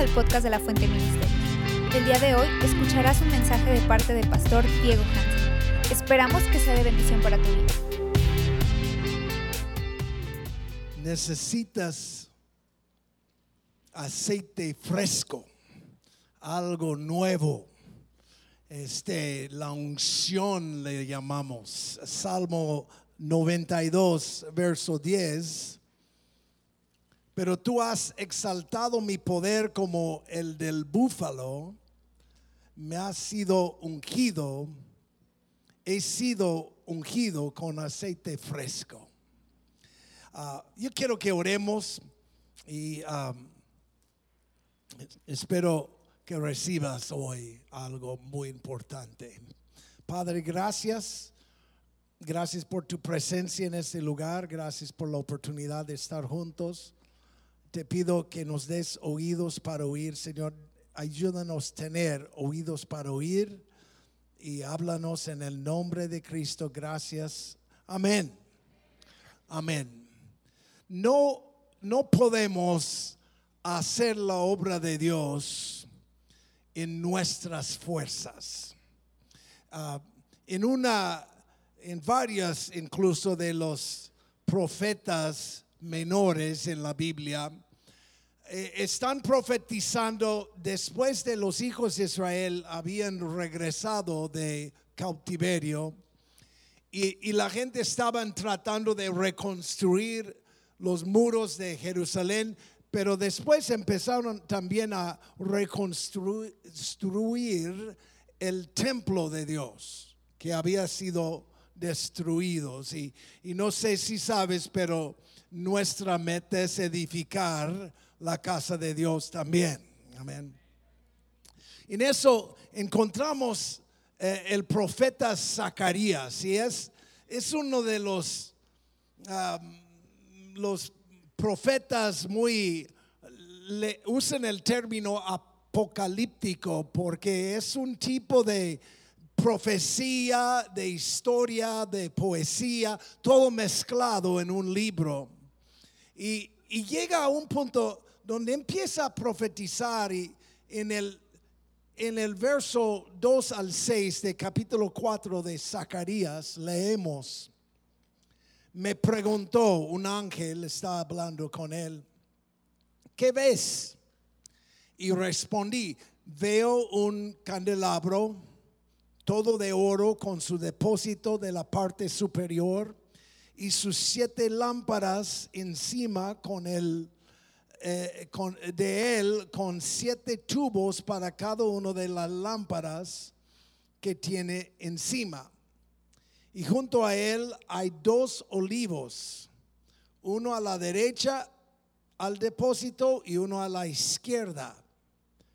al podcast de la Fuente Ministerio. El día de hoy escucharás un mensaje de parte del pastor Diego Hansen. Esperamos que sea de bendición para tu vida. necesitas aceite fresco, algo nuevo. Este, la unción le llamamos. Salmo 92, verso 10. Pero tú has exaltado mi poder como el del búfalo. Me has sido ungido. He sido ungido con aceite fresco. Ah, yo quiero que oremos y um, espero que recibas hoy algo muy importante. Padre, gracias. Gracias por tu presencia en este lugar. Gracias por la oportunidad de estar juntos. Te pido que nos des oídos para oír, Señor. Ayúdanos a tener oídos para oír y háblanos en el nombre de Cristo. Gracias. Amén. Amén no, no podemos hacer la obra de Dios en nuestras fuerzas. Ah, en una, en varias incluso de los profetas menores en la Biblia, eh, están profetizando después de los hijos de Israel habían regresado de cautiverio y, y la gente estaban tratando de reconstruir los muros de Jerusalén, pero después empezaron también a reconstruir el templo de Dios que había sido destruido. Y, y no sé si sabes, pero nuestra meta es edificar la casa de Dios también. Amén. En eso encontramos eh, el profeta Zacarías y es, es uno de los los profetas muy le usan el término apocalíptico porque es un tipo de profecía, de historia, de poesía, todo mezclado en un libro. Y, y llega a un punto donde empieza a profetizar y en el, en el verso 2 al 6 de capítulo 4 de Zacarías leemos me preguntó, un ángel está hablando con él, ¿qué ves? Y respondí, veo un candelabro todo de oro con su depósito de la parte superior y sus siete lámparas encima con el eh, con, de él con siete tubos para cada uno de las lámparas que tiene encima y junto a él hay dos olivos, uno a la derecha al depósito y uno a la izquierda.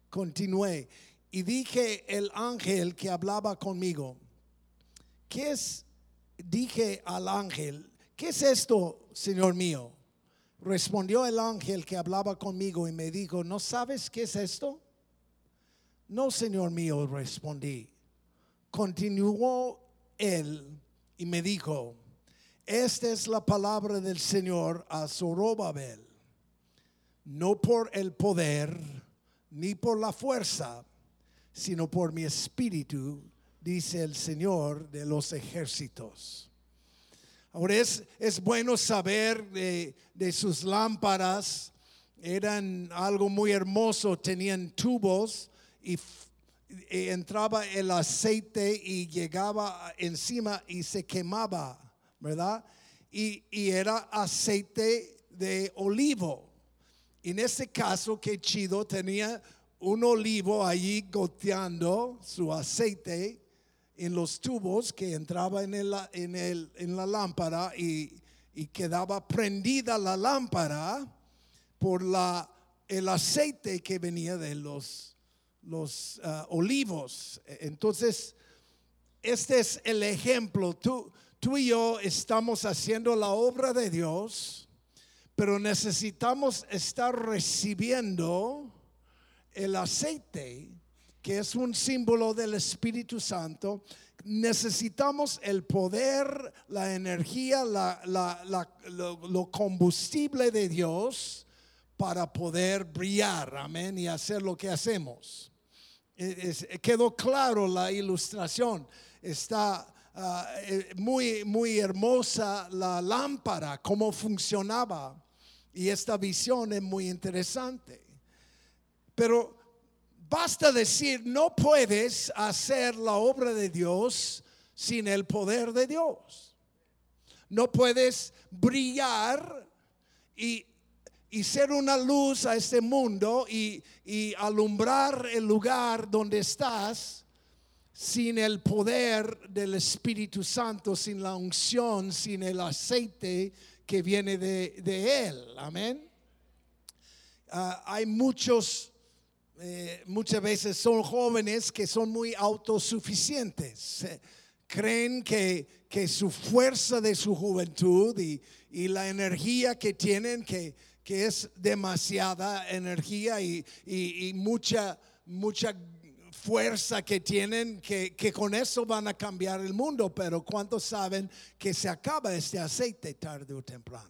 Continué y dije el ángel que hablaba conmigo, ¿qué es? Dije al ángel, ¿qué es esto, Señor mío? Respondió el ángel que hablaba conmigo y me dijo, ¿no sabes qué es esto? No, Señor mío, respondí. Continuó él y me dijo, esta es la palabra del Señor a Zorobabel, no por el poder ni por la fuerza, sino por mi espíritu, dice el Señor de los ejércitos. Ahora es, es bueno saber de, de sus lámparas, eran algo muy hermoso, tenían tubos y entraba el aceite y llegaba encima y se quemaba, ¿verdad? Y, era aceite de olivo. En ese caso, qué chido, tenía un olivo allí goteando su aceite en los tubos que entraba en, el, en, el, en la lámpara y, y, quedaba prendida la lámpara por la, el aceite que venía de los los ah, olivos. Entonces, este es el ejemplo. Tú, tú y yo estamos haciendo la obra de Dios, pero necesitamos estar recibiendo el aceite, que es un símbolo del Espíritu Santo. Necesitamos el poder, la energía, la, lo combustible de Dios para poder brillar, amén, y hacer lo que hacemos. E- quedó claro la ilustración, está ah, eh, muy, muy hermosa la lámpara, cómo funcionaba, y esta visión es muy interesante. Pero basta decir, no puedes hacer la obra de Dios sin el poder de Dios. No puedes brillar y, y ser una luz a este mundo y, y alumbrar el lugar donde estás sin el poder del Espíritu Santo, sin la unción, sin el aceite que viene de, de Él. Amén. Ah, hay muchos, eh, muchas veces son jóvenes que son muy autosuficientes. Creen que, que su fuerza de su juventud y, y la energía que tienen, que, que es demasiada energía y, y- y mucha, mucha fuerza que tienen, que, que con eso van a cambiar el mundo. Pero ¿cuántos saben que se acaba este aceite tarde o temprano?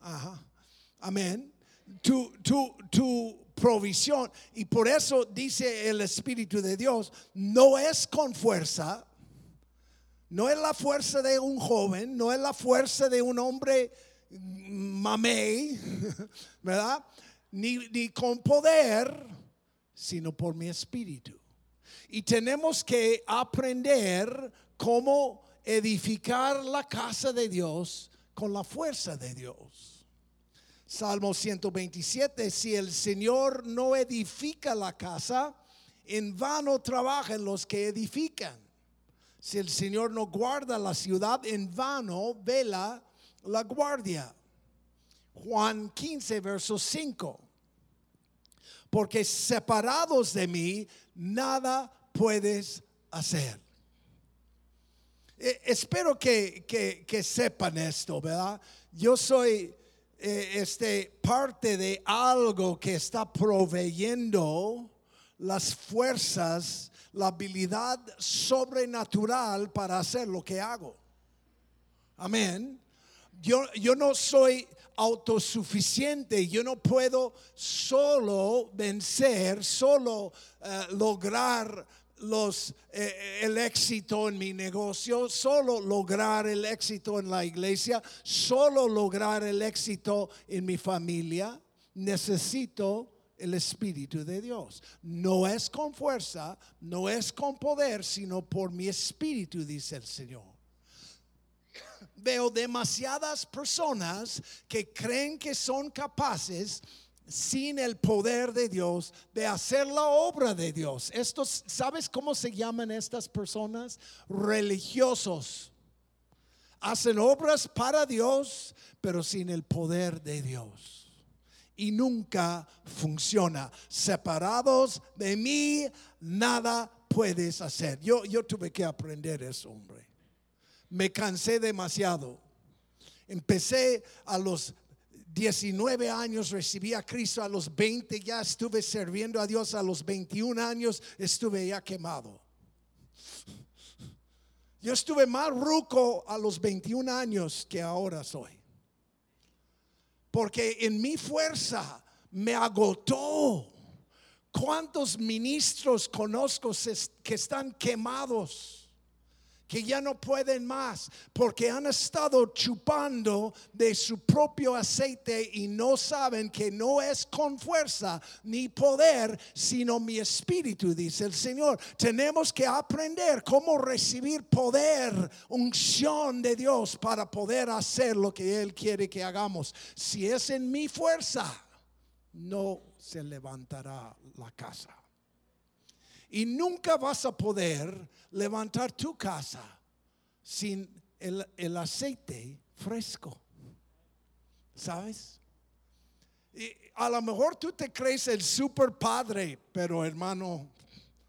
Ajá. Amén. Tu, tu, tu provisión. Y por eso dice el Espíritu de Dios, no es con fuerza, no es la fuerza de un joven, no es la fuerza de un hombre mamey, ¿verdad? Ni, ni con poder, sino por mi espíritu. Y tenemos que aprender cómo edificar la casa de Dios con la fuerza de Dios. Salmo 127, si el Señor no edifica la casa, en vano trabajan los que edifican. Si el Señor no guarda la ciudad, en vano vela la guardia. Juan 15, verso 5. Porque separados de mí, nada puedes hacer. Eh, espero que, que- que sepan esto, ¿verdad? Yo soy eh, este, parte de algo que está proveyendo las fuerzas, la habilidad sobrenatural para hacer lo que hago. Amén. Yo, yo no soy autosuficiente, yo no puedo solo vencer, solo eh, lograr los, eh, el éxito en mi negocio, solo lograr el éxito en la iglesia, solo lograr el éxito en mi familia. Necesito el Espíritu de Dios. No es con fuerza, no es con poder, sino por mi Espíritu, dice el Señor veo demasiadas personas que creen que son capaces sin el poder de Dios de hacer la obra de Dios. Estos, ¿sabes cómo se llaman estas personas? Religiosos. Hacen obras para Dios, pero sin el poder de Dios. Y nunca funciona. Separados de mí, nada puedes hacer. Yo, yo tuve que aprender eso, hombre me cansé demasiado. Empecé a los 19 años, recibí a Cristo a los 20, ya estuve sirviendo a Dios a los 21 años, estuve ya quemado. Yo estuve más ruco a los 21 años que ahora soy. Porque en mi fuerza me agotó. ¿Cuántos ministros conozco que están quemados? Que ya no pueden más porque han estado chupando de su propio aceite y no saben que no es con fuerza ni poder, sino mi espíritu, dice el Señor. Tenemos que aprender cómo recibir poder, unción de Dios para poder hacer lo que Él quiere que hagamos. Si es en mi fuerza, no se levantará la casa. Y nunca vas a poder levantar tu casa sin el, el aceite fresco. ¿Sabes? Y a lo mejor tú te crees el super padre, pero hermano,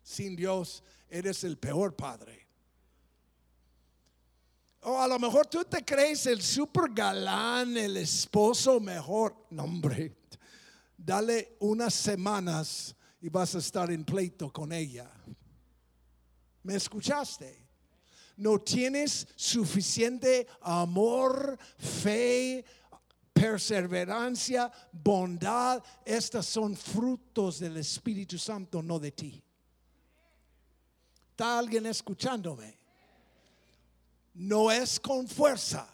sin Dios eres el peor padre. O a lo mejor tú te crees el super galán, el esposo mejor. No, hombre, dale unas semanas y vas a estar en pleito con ella. ¿Me escuchaste? No tienes suficiente amor, fe, perseverancia, bondad, estas son frutos del Espíritu Santo, no de ti. ¿Está alguien escuchándome? No es con fuerza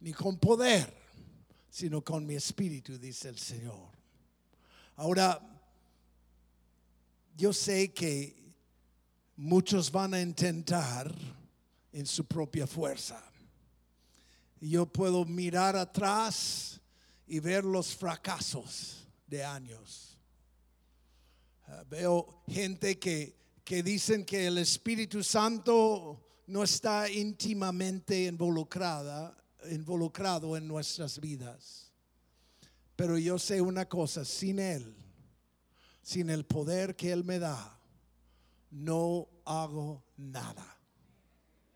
ni con poder, sino con mi espíritu, dice el Señor. Ahora, yo sé que muchos van a intentar en su propia fuerza. Yo puedo mirar atrás y ver los fracasos de años. Uh, veo gente que, que dicen que el Espíritu Santo no está íntimamente involucrada, involucrado en nuestras vidas. Pero yo sé una cosa, sin Él, sin el poder que Él me da, no hago nada.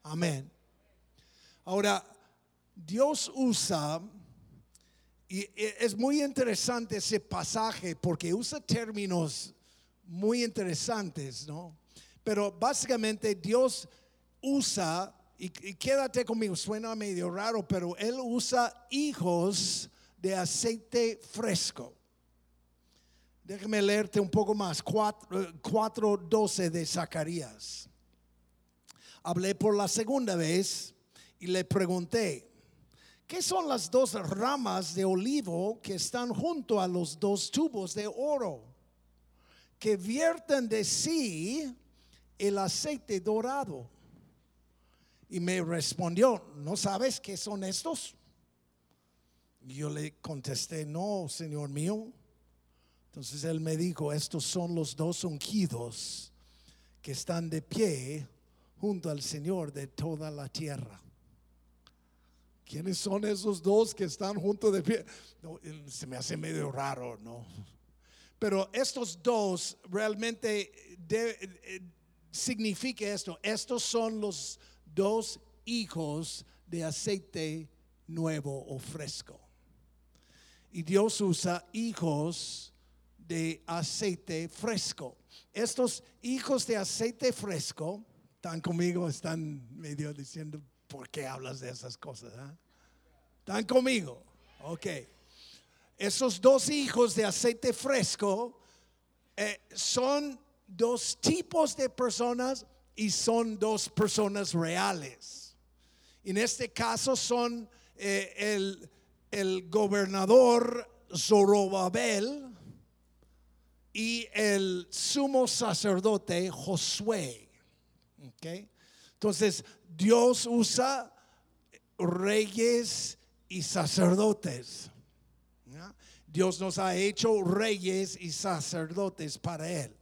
Amén. Ahora, Dios usa, y es muy interesante ese pasaje porque usa términos muy interesantes, ¿no? Pero básicamente Dios usa, y, quédate conmigo, suena medio raro, pero Él usa hijos de aceite fresco. Déjame leerte un poco más, 4.12 de Zacarías. Hablé por la segunda vez y le pregunté, ¿qué son las dos ramas de olivo que están junto a los dos tubos de oro que vierten de sí el aceite dorado? Y me respondió, ¿no sabes qué son estos? yo le contesté, no, Señor mío. Entonces él me dijo, estos son los dos ungidos que están de pie junto al Señor de toda la tierra. ¿Quiénes son esos dos que están junto de pie? se me hace medio raro, ¿no? Pero estos dos realmente eh, significa esto. Estos son los dos hijos de aceite nuevo o fresco. Y Dios usa hijos de aceite fresco. Estos hijos de aceite fresco, están conmigo, están medio diciendo, ¿por qué hablas de esas cosas? Ah? ¿Están conmigo? Ok. Esos dos hijos de aceite fresco eh, son dos tipos de personas y son dos personas reales. En este caso son eh, el, el gobernador Zorobabel y el sumo sacerdote Josué. Entonces, Dios usa reyes y sacerdotes. Dios nos ha hecho reyes y sacerdotes para Él.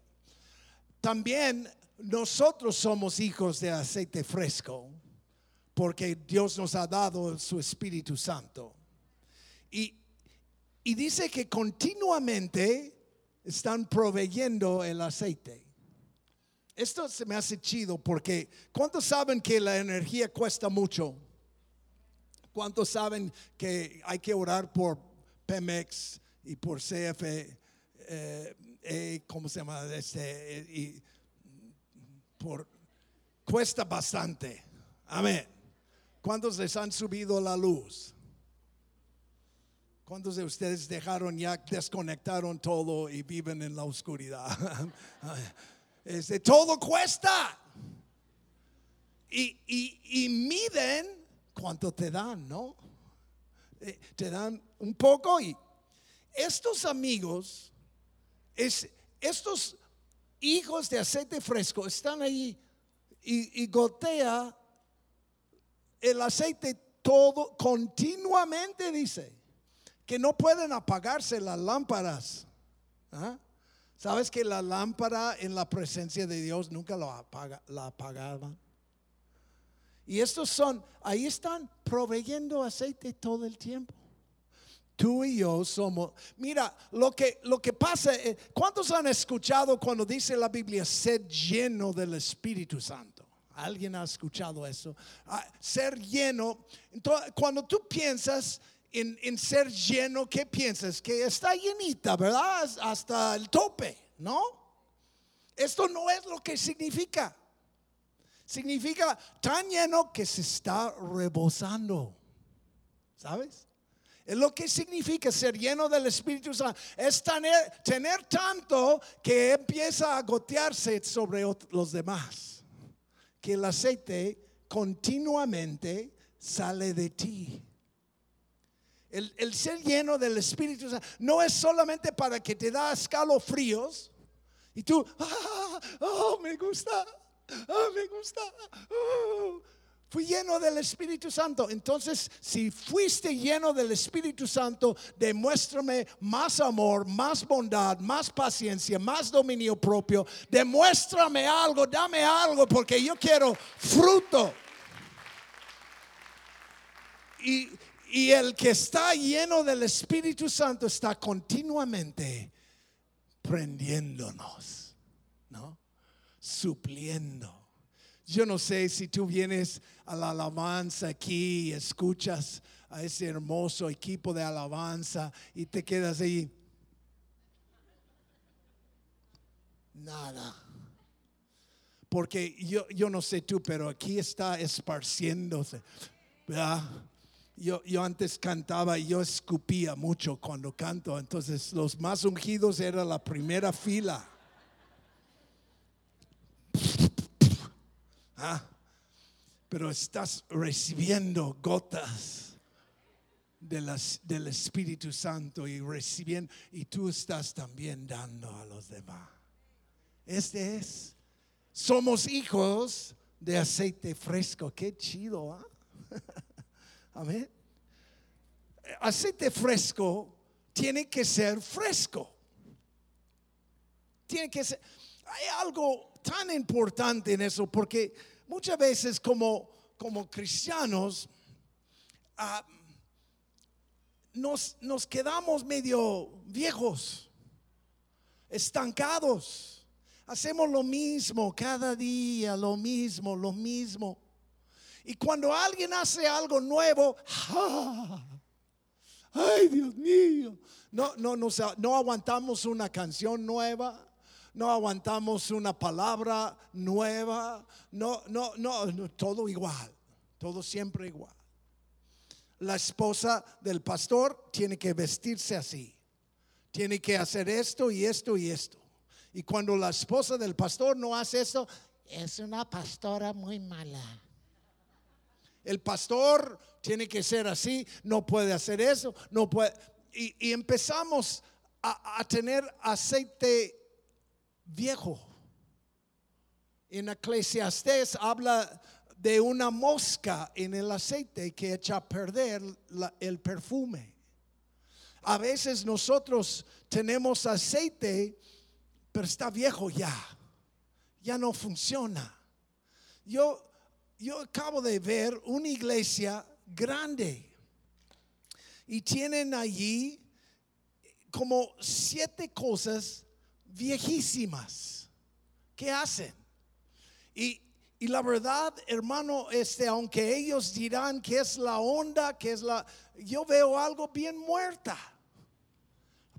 También nosotros somos hijos de aceite fresco porque Dios nos ha dado su Espíritu Santo. Y, y dice que continuamente están proveyendo el aceite. Esto se me hace chido porque ¿cuántos saben que la energía cuesta mucho? ¿Cuántos saben que hay que orar por Pemex y por CF? Eh, eh, ¿Cómo se llama? Este, y por, cuesta bastante. Amén. ¿Cuántos les han subido la luz? ¿Cuántos de ustedes dejaron ya, desconectaron todo y viven en la oscuridad? Este, todo cuesta. Y, y, miden cuánto te dan, ¿no? Eh, te dan un poco y estos amigos, es, estos hijos de aceite fresco están ahí y, y gotea el aceite todo continuamente, dice que no pueden apagarse las lámparas. ¿Ah? ¿Sabes que la lámpara en la presencia de Dios nunca lo apaga, la apagaban? Y estos son, ahí están proveyendo aceite todo el tiempo. Tú y yo somos, mira, lo que, lo que pasa, eh, ¿cuántos han escuchado cuando dice la Biblia, ser lleno del Espíritu Santo? ¿Alguien ha escuchado eso? Ah, ser lleno, entonces, cuando tú piensas en, ser lleno, ¿qué piensas? Que está llenita, ¿verdad? Hasta el tope, ¿no? Esto no es lo que significa. Significa tan lleno que se está rebosando. ¿Sabes? Es lo que significa ser lleno del Espíritu Santo. Es tener, tener tanto que empieza a gotearse sobre los demás. Que el aceite continuamente sale de ti. El, el ser lleno del Espíritu Santo no es solamente para que te da escalofríos y tú, ah, oh, me gusta, oh, me gusta. oh". Fui lleno del Espíritu Santo. Entonces, si fuiste lleno del Espíritu Santo, demuéstrame más amor, más bondad, más paciencia, más dominio propio. Demuéstrame algo, dame algo, porque yo quiero fruto. Y, y el que está lleno del Espíritu Santo está continuamente prendiéndonos, ¿no? Supliendo. Yo no sé si tú vienes a la alabanza aquí y escuchas a ese hermoso equipo de alabanza y te quedas ahí. Nada. Porque yo, yo no sé tú, pero aquí está esparciéndose. ¿verdad? Yo, yo antes cantaba y yo escupía mucho cuando canto, entonces los más ungidos era la primera fila. Ah, pero estás recibiendo gotas del Espíritu Santo y recibiendo, y tú estás también dando a los demás. Este es, somos hijos de aceite fresco, qué chido, ¿ah? Amén. Aceite fresco tiene que ser fresco. Tiene que ser. Hay algo tan importante en eso porque muchas veces como, como cristianos ah, nos, nos quedamos medio viejos, estancados. Hacemos lo mismo cada día, lo mismo, lo mismo. Y cuando alguien hace algo nuevo, ay Dios mío, no, no, no, no aguantamos una canción nueva, no aguantamos una palabra nueva, no, no, no, no, todo igual, todo siempre igual. La esposa del pastor tiene que vestirse así, tiene que hacer esto y esto y esto. Y cuando la esposa del pastor no hace esto, es una pastora muy mala. El pastor tiene que ser así, no puede hacer eso, no puede. Y, empezamos a, tener aceite viejo. En Eclesiastés habla de una mosca en el aceite que echa a perder el perfume. A veces nosotros tenemos aceite, pero está viejo ya, ya no funciona. Yo, yo acabo de ver una iglesia grande y tienen allí como siete cosas viejísimas que hacen. Y, y la verdad, hermano, este, aunque ellos dirán que es la onda, que es la, yo veo algo bien muerta.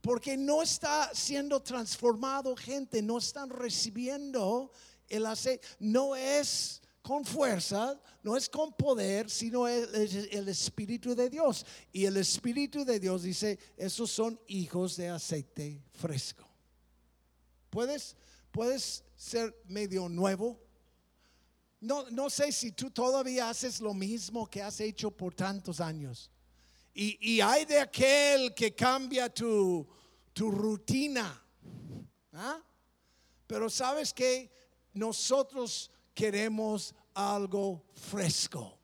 Porque no está siendo transformado gente, no están recibiendo el aceite. No es con fuerza, no es con poder, sino el- el Espíritu de Dios. Y el Espíritu de Dios dice, esos son hijos de aceite fresco. ¿Puedes, puedes ser medio nuevo? No, no sé si tú todavía haces lo mismo que has hecho por tantos años. Y, y hay de aquel que cambia tu, tu rutina. ¿ah? Pero sabes que nosotros queremos algo fresco.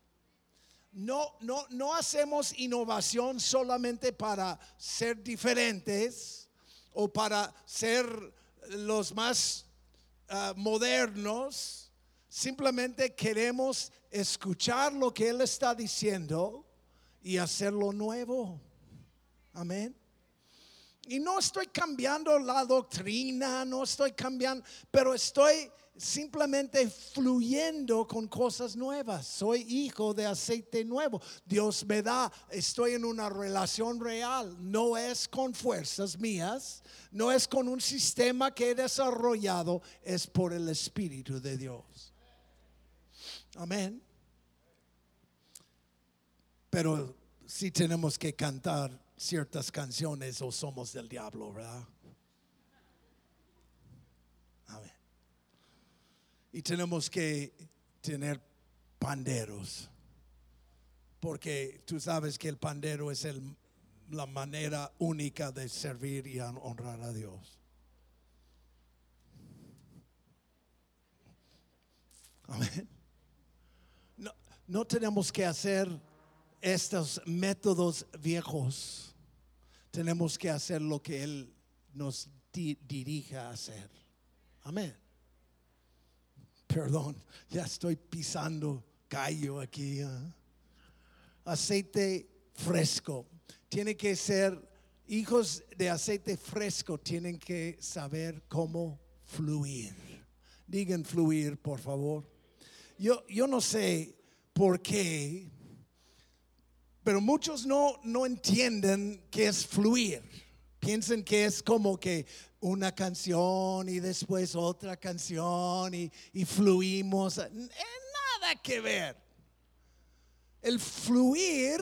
No, no, no hacemos innovación solamente para ser diferentes o para ser los más ah, modernos. Simplemente queremos escuchar lo que Él está diciendo y hacerlo nuevo. Amén. Y no estoy cambiando la doctrina, no estoy cambiando, pero estoy simplemente fluyendo con cosas nuevas. Soy hijo de aceite nuevo. Dios me da, estoy en una relación real. No es con fuerzas mías, no es con un sistema que he desarrollado, es por el Espíritu de Dios. Amén. Pero si tenemos que cantar ciertas canciones o somos del diablo, ¿verdad? Y tenemos que tener panderos, porque tú sabes que el pandero es el, la manera única de servir y honrar a Dios. Amén. No, no tenemos que hacer estos métodos viejos. Tenemos que hacer lo que Él nos dirige a hacer. Amén. Perdón, ya estoy pisando callo aquí. ¿ah? Aceite fresco. Tiene que ser, hijos de aceite fresco tienen que saber cómo fluir. Digan fluir, por favor. Yo, yo no sé por qué, pero muchos no, no entienden qué es fluir. Piensan que es como que una canción y después otra canción y, y fluimos. Nada que ver. El fluir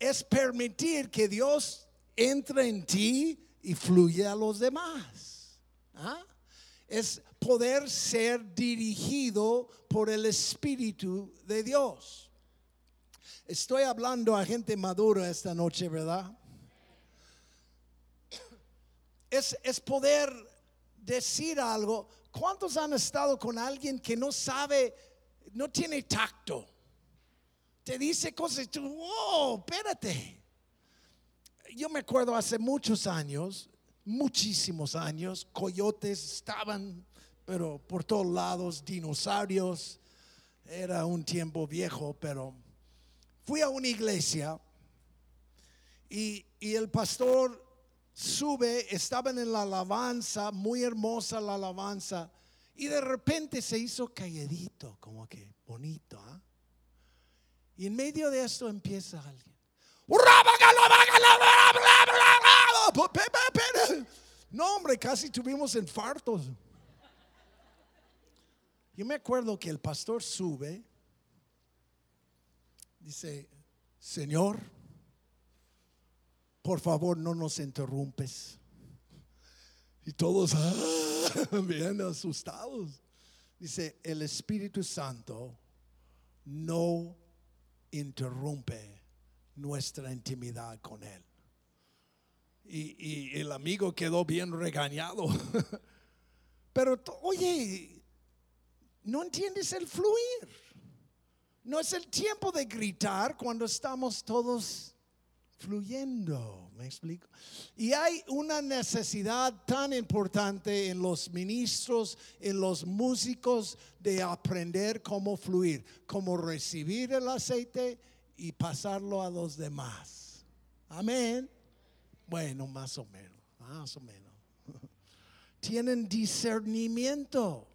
es permitir que Dios entre en ti y fluya a los demás. ¿Ah? Es poder ser dirigido por el Espíritu de Dios. Estoy hablando a gente madura esta noche, ¿verdad? Es, es poder decir algo. ¿Cuántos han estado con alguien que no sabe, no tiene tacto? Te dice cosas y tú, oh, espérate. Yo me acuerdo hace muchos años, muchísimos años, coyotes estaban pero por todos lados, dinosaurios. Era un tiempo viejo, pero fui a una iglesia y, el pastor sube, estaban en la alabanza, muy hermosa la alabanza, y de repente se hizo calladito, como que bonito. ¿ah? Y en medio de esto empieza alguien. No, hombre, casi tuvimos infartos. Yo me acuerdo que el pastor sube, dice, Señor, por favor no nos interrumpes. Y todos ah, bien asustados. Dice, el Espíritu Santo no interrumpe nuestra intimidad con Él. Y, y el amigo quedó bien regañado. Pero, oye, no entiendes el fluir. No es el tiempo de gritar cuando estamos todos fluyendo. ¿Me explico? Y hay una necesidad tan importante en los ministros, en los músicos, de aprender cómo fluir, cómo recibir el aceite y pasarlo a los demás. Amén. Bueno, más o menos, más o menos. Tienen discernimiento.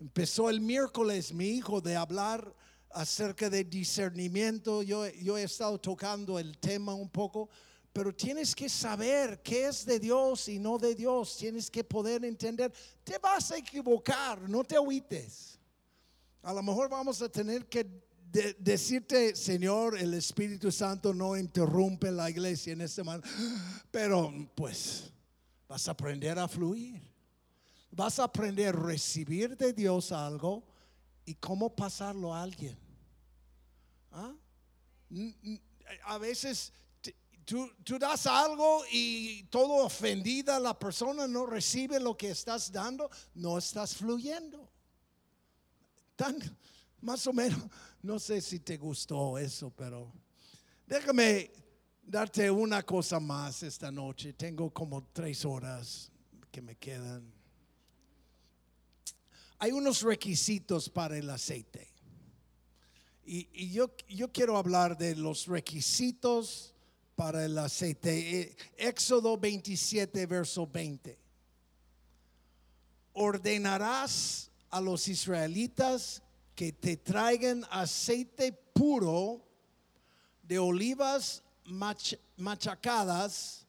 Empezó el miércoles mi hijo de hablar acerca de discernimiento. Yo, yo he estado tocando el tema un poco, pero tienes que saber qué es de Dios y no de Dios. Tienes que poder entender. Te vas a equivocar, no te agüites. A lo mejor vamos a tener que decirte, Señor, el Espíritu Santo no interrumpe la iglesia en este momento, pero pues vas a aprender a fluir vas a aprender a recibir de Dios algo y cómo pasarlo a alguien. ¿Ah? A veces tú, das algo y todo ofendida la persona no recibe lo que estás dando, no estás fluyendo. Tan, más o menos, no sé si te gustó eso, pero déjame darte una cosa más esta noche. Tengo como tres horas que me quedan hay unos requisitos para el aceite. Y, yo, quiero hablar de los requisitos para el aceite. Eh, Éxodo 27, verso 20. Ordenarás a los israelitas que te traigan aceite puro de olivas machacadas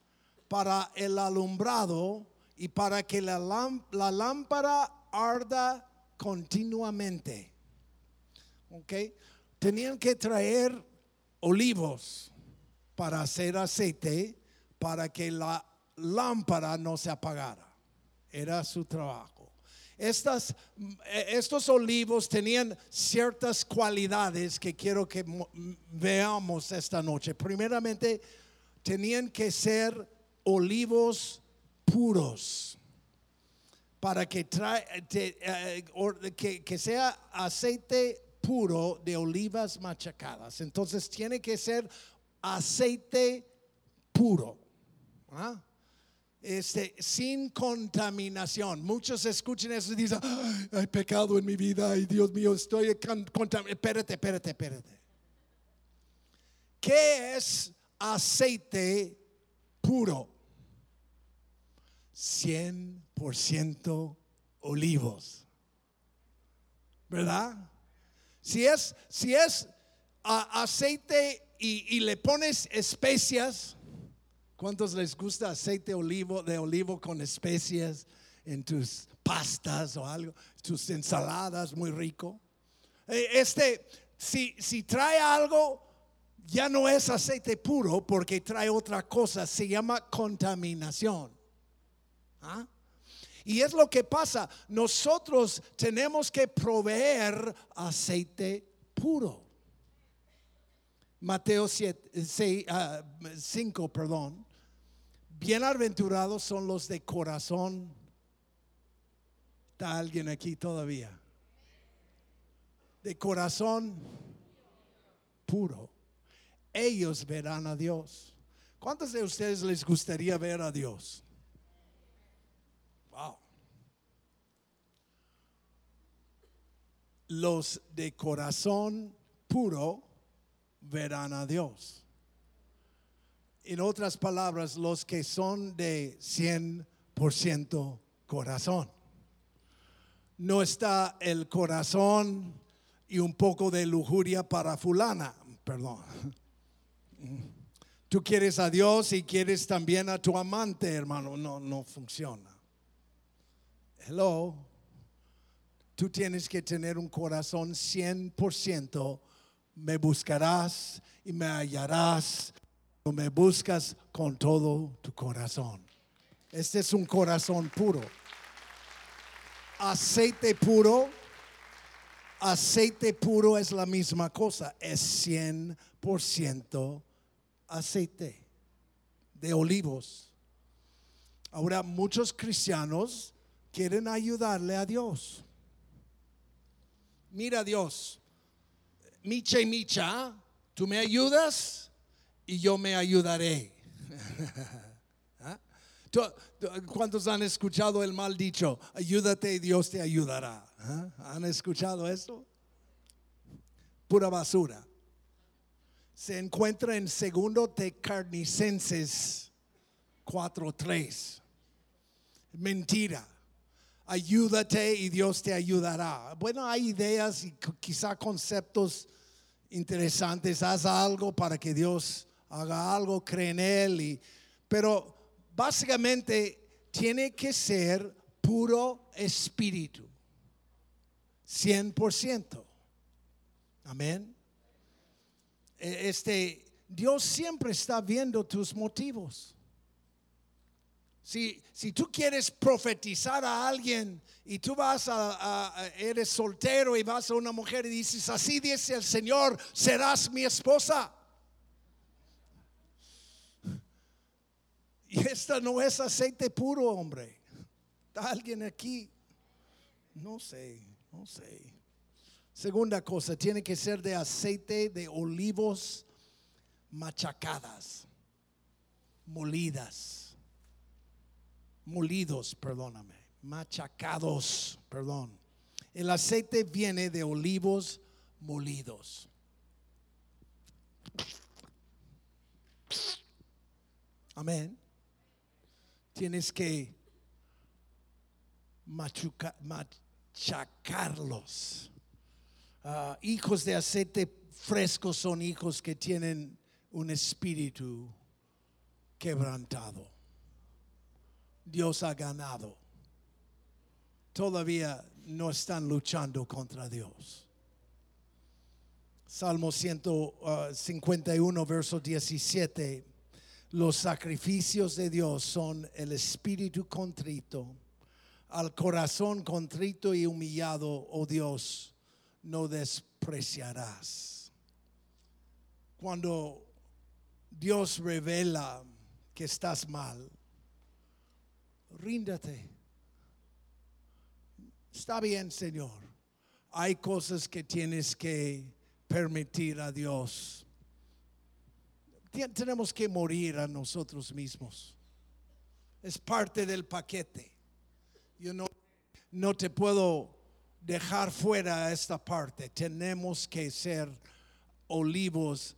para el alumbrado y para que la lámpara arda continuamente. ¿Ok? Tenían que traer olivos para hacer aceite para que la lámpara no se apagara. Era su trabajo. Estas, estos olivos tenían ciertas cualidades que quiero que veamos esta noche. Primeramente, tenían que ser olivos puros para que, trae, eh, que, que sea aceite puro de olivas machacadas. Entonces tiene que ser aceite puro. ¿ah? Este, sin contaminación. Muchos escuchan eso y dicen, hay pecado en mi vida, ay Dios mío, estoy contaminado. Espérate, espérate, espérate. ¿Qué es aceite puro? 100% olivos. ¿Verdad? Si es, si es aceite y, le pones especias, ¿cuántos les gusta aceite olivo, de olivo con especias en tus pastas o algo? Tus ensaladas, muy rico. Eh, este, si, si trae algo, ya no es aceite puro porque trae otra cosa, se llama contaminación. ¿Ah? Y es lo que pasa. Nosotros tenemos que proveer aceite puro. Mateo 7, 5, ah, perdón. Bienaventurados son los de corazón. ¿Está alguien aquí todavía? De corazón puro. Ellos verán a Dios. ¿Cuántos de ustedes les gustaría ver a Dios? Los de corazón puro verán a Dios. En otras palabras, los que son de 100% corazón. No está el corazón y un poco de lujuria para fulana, perdón. Tú quieres a Dios y quieres también a tu amante, hermano. No, no funciona. Hello. Tú tienes que tener un corazón 100%. Me buscarás y me hallarás. Me buscas con todo tu corazón. Este es un corazón puro. Aceite puro. Aceite puro es la misma cosa. Es 100% aceite de olivos. Ahora muchos cristianos quieren ayudarle a Dios mira Dios, micha y micha, tú me ayudas y yo me ayudaré. ¿Ah? ¿Cuántos han escuchado el mal dicho? Ayúdate y Dios te ayudará. ¿Ah? ¿Han escuchado eso? Pura basura. Se encuentra en segundo de Carnicenses 4.3. Mentira ayúdate y Dios te ayudará. Bueno, hay ideas y quizá conceptos interesantes. Haz algo para que Dios haga algo, cree en Él. Y, pero básicamente tiene que ser puro espíritu. 100%. Amén. E, este, Dios siempre está viendo tus motivos. Si, tú quieres profetizar a alguien y tú vas a, eres soltero y vas a una mujer y dices, así dice el Señor, serás mi esposa. Y esta no es aceite puro, hombre. ¿Está alguien aquí? No sé, no sé. Segunda cosa, tiene que ser de aceite de olivos machacadas, molidas molidos, perdóname, machacados, perdón. El aceite viene de olivos molidos. Amén. Tienes que machacarlos. Ah, hijos de aceite fresco son hijos que tienen un espíritu quebrantado. Dios ha ganado. Todavía no están luchando contra Dios. Salmo 151, verso 17. Los sacrificios de Dios son el espíritu contrito. Al corazón contrito y humillado, oh Dios, no despreciarás. Cuando Dios revela que estás mal, ríndate. Está bien, Señor. Hay cosas que tienes que permitir a Dios. Tenemos que morir a nosotros mismos. Es parte del paquete. Yo no, no te puedo dejar fuera esta parte. Tenemos que ser olivos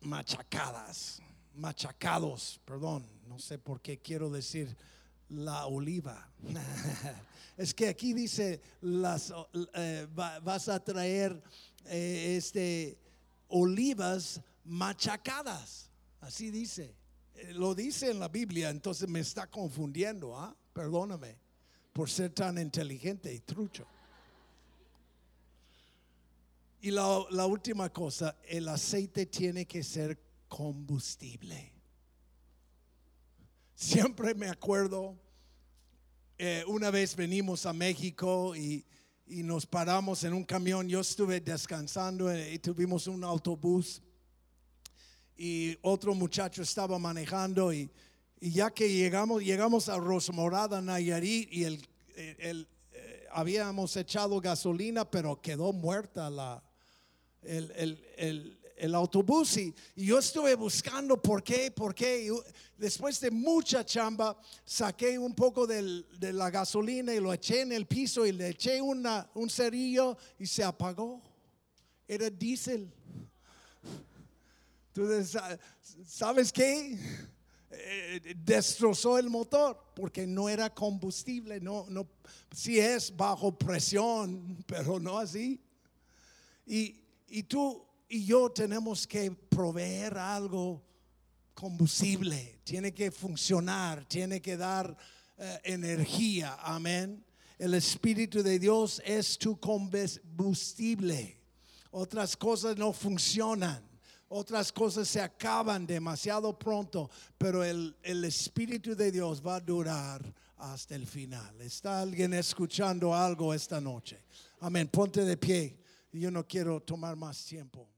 machacadas, machacados, perdón, no sé por qué quiero decir la oliva. es que aquí dice las eh, vas a traer eh, este olivas machacadas. Así dice. Eh, lo dice en la Biblia, entonces me está confundiendo, ¿ah? Perdóname por ser tan inteligente y trucho. Y la, la, última cosa, el aceite tiene que ser combustible. Siempre me acuerdo, eh, una vez venimos a México y, y, nos paramos en un camión, yo estuve descansando eh, y tuvimos un autobús y otro muchacho estaba manejando y, y ya que llegamos, llegamos a Rosmorada, Nayarit y el, el, eh, habíamos echado gasolina, pero quedó muerta la, el, el, el autobús y, yo estuve buscando por qué, por qué. después de mucha chamba, saqué un poco de la gasolina y lo eché en el piso y le eché una, un cerillo y se apagó. Era diésel. Entonces, ¿sabes qué? Eh, destrozó el motor porque no era combustible, no, no, sí es bajo presión, pero no así. Y, y tú y yo tenemos que proveer algo combustible, tiene que funcionar, tiene que dar eh, energía, amén. El Espíritu de Dios es tu combustible. Otras cosas no funcionan. Otras cosas se acaban demasiado pronto, pero el, el, Espíritu de Dios va a durar hasta el final. ¿Está alguien escuchando algo esta noche? Amén. Ponte de pie. Yo no quiero tomar más tiempo.